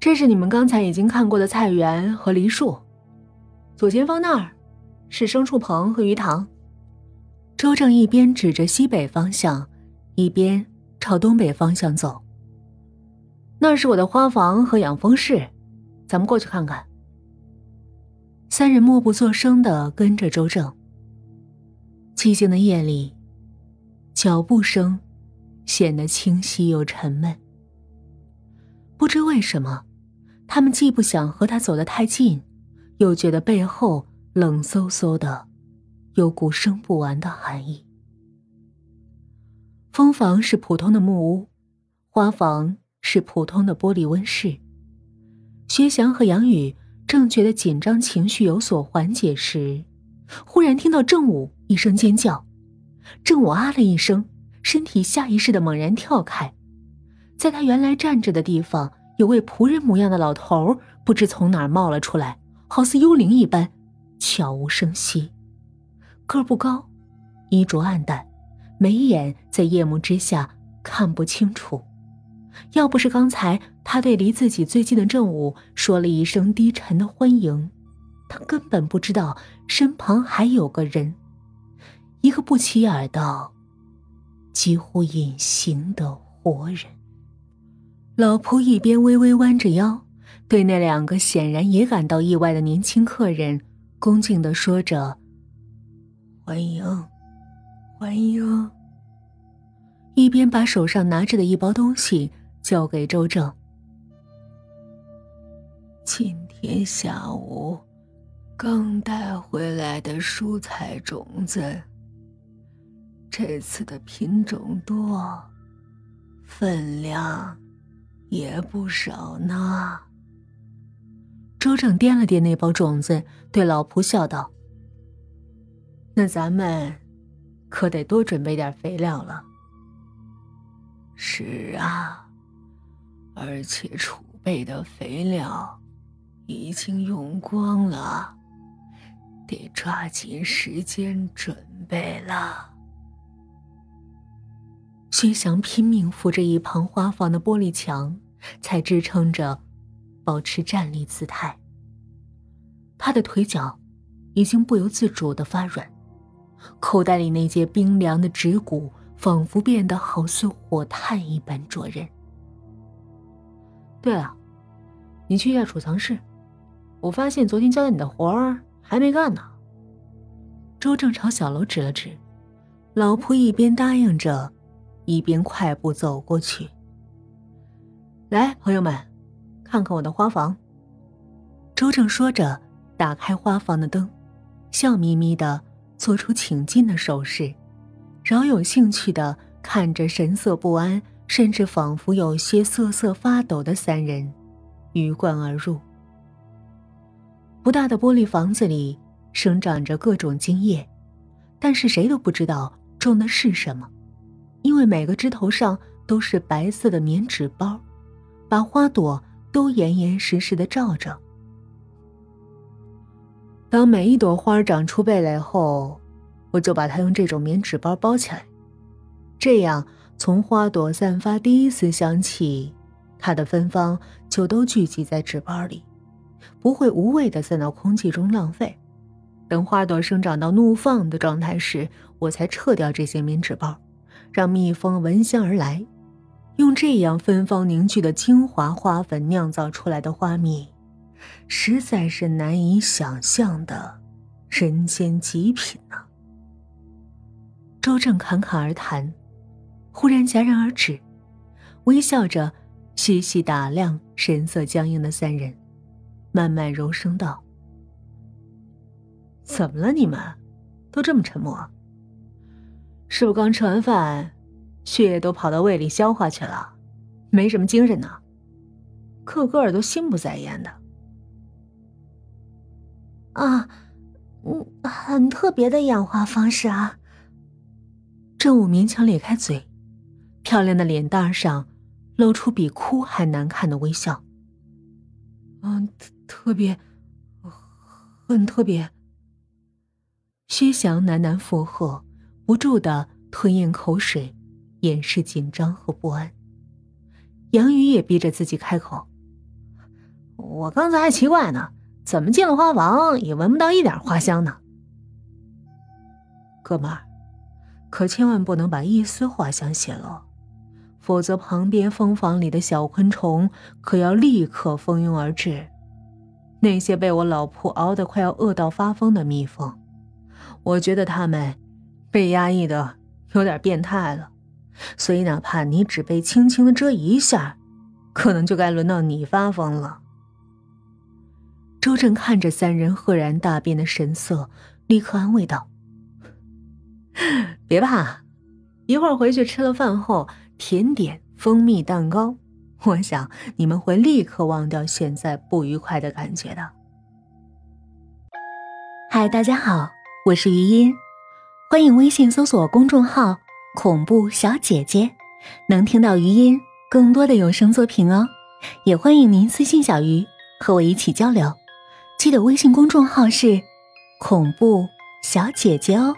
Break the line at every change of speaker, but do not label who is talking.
这是你们刚才已经看过的菜园和梨树，左前方那儿是牲畜棚和鱼塘。
周正一边指着西北方向，一边朝东北方向走。
那是我的花房和养蜂室，咱们过去看看。
三人默不作声的跟着周正。寂静的夜里，脚步声显得清晰又沉闷。不知为什么，他们既不想和他走得太近，又觉得背后冷飕飕的，有股生不完的寒意。蜂房是普通的木屋，花房是普通的玻璃温室。薛翔和杨宇正觉得紧张情绪有所缓解时，忽然听到郑武一声尖叫，郑武啊了一声，身体下意识的猛然跳开。在他原来站着的地方，有位仆人模样的老头，不知从哪儿冒了出来，好似幽灵一般，悄无声息。个不高，衣着暗淡，眉眼在夜幕之下看不清楚。要不是刚才他对离自己最近的正午说了一声低沉的欢迎，他根本不知道身旁还有个人，一个不起眼的、几乎隐形的活人。老仆一边微微弯着腰，对那两个显然也感到意外的年轻客人恭敬的说着：“欢迎，欢迎。”一边把手上拿着的一包东西交给周正。
今天下午刚带回来的蔬菜种子，这次的品种多，分量。也不少呢。
周正掂了掂那包种子，对老仆笑道：“
那咱们可得多准备点肥料了。”“
是啊，而且储备的肥料已经用光了，得抓紧时间准备了。”
薛翔拼命扶着一旁花房的玻璃墙，才支撑着，保持站立姿态。他的腿脚已经不由自主的发软，口袋里那截冰凉的指骨仿佛变得好似火炭一般灼人。
对了，你去一下储藏室，我发现昨天交代你的活儿还没干呢。
周正朝小楼指了指，老仆一边答应着。一边快步走过去。
来，朋友们，看看我的花房。
周正说着，打开花房的灯，笑眯眯的做出请进的手势，饶有兴趣的看着神色不安，甚至仿佛有些瑟瑟发抖的三人，鱼贯而入。不大的玻璃房子里生长着各种茎叶，但是谁都不知道种的是什么。因为每个枝头上都是白色的棉纸包，把花朵都严严实实的罩着。
当每一朵花长出蓓蕾后，我就把它用这种棉纸包包起来，这样从花朵散发第一丝香气，它的芬芳就都聚集在纸包里，不会无谓的散到空气中浪费。等花朵生长到怒放的状态时，我才撤掉这些棉纸包。让蜜蜂闻香而来，用这样芬芳凝聚的精华花粉酿造出来的花蜜，实在是难以想象的人间极品呢。
周正侃侃而谈，忽然戛然而止，微笑着细细打量神色僵硬的三人，慢慢柔声道：“
怎么了？你们都这么沉默？”是不是刚吃完饭，血液都跑到胃里消化去了，没什么精神呢？个个儿都心不在焉的。
啊，嗯，很特别的养花方式啊。
郑武勉强咧开嘴，漂亮的脸蛋上露出比哭还难看的微笑。
嗯，特别，很特别。
薛翔喃喃附和。不住的吞咽口水，掩饰紧张和不安。杨宇也逼着自己开口：“
我刚才还奇怪呢，怎么进了花房也闻不到一点花香呢？哥们儿，可千万不能把一丝花香泄露，否则旁边蜂房里的小昆虫可要立刻蜂拥而至。那些被我老婆熬得快要饿到发疯的蜜蜂，我觉得他们被压抑的有点变态了，所以哪怕你只被轻轻的蛰一下，可能就该轮到你发疯了。
周正看着三人赫然大变的神色，立刻安慰道：“
别怕，一会儿回去吃了饭后，甜点蜂蜜蛋糕。”我想你们会立刻忘掉现在不愉快的感觉的。
嗨，大家好，我是余音，欢迎微信搜索公众号“恐怖小姐姐”，能听到余音更多的有声作品哦。也欢迎您私信小鱼和我一起交流，记得微信公众号是“恐怖小姐姐”哦。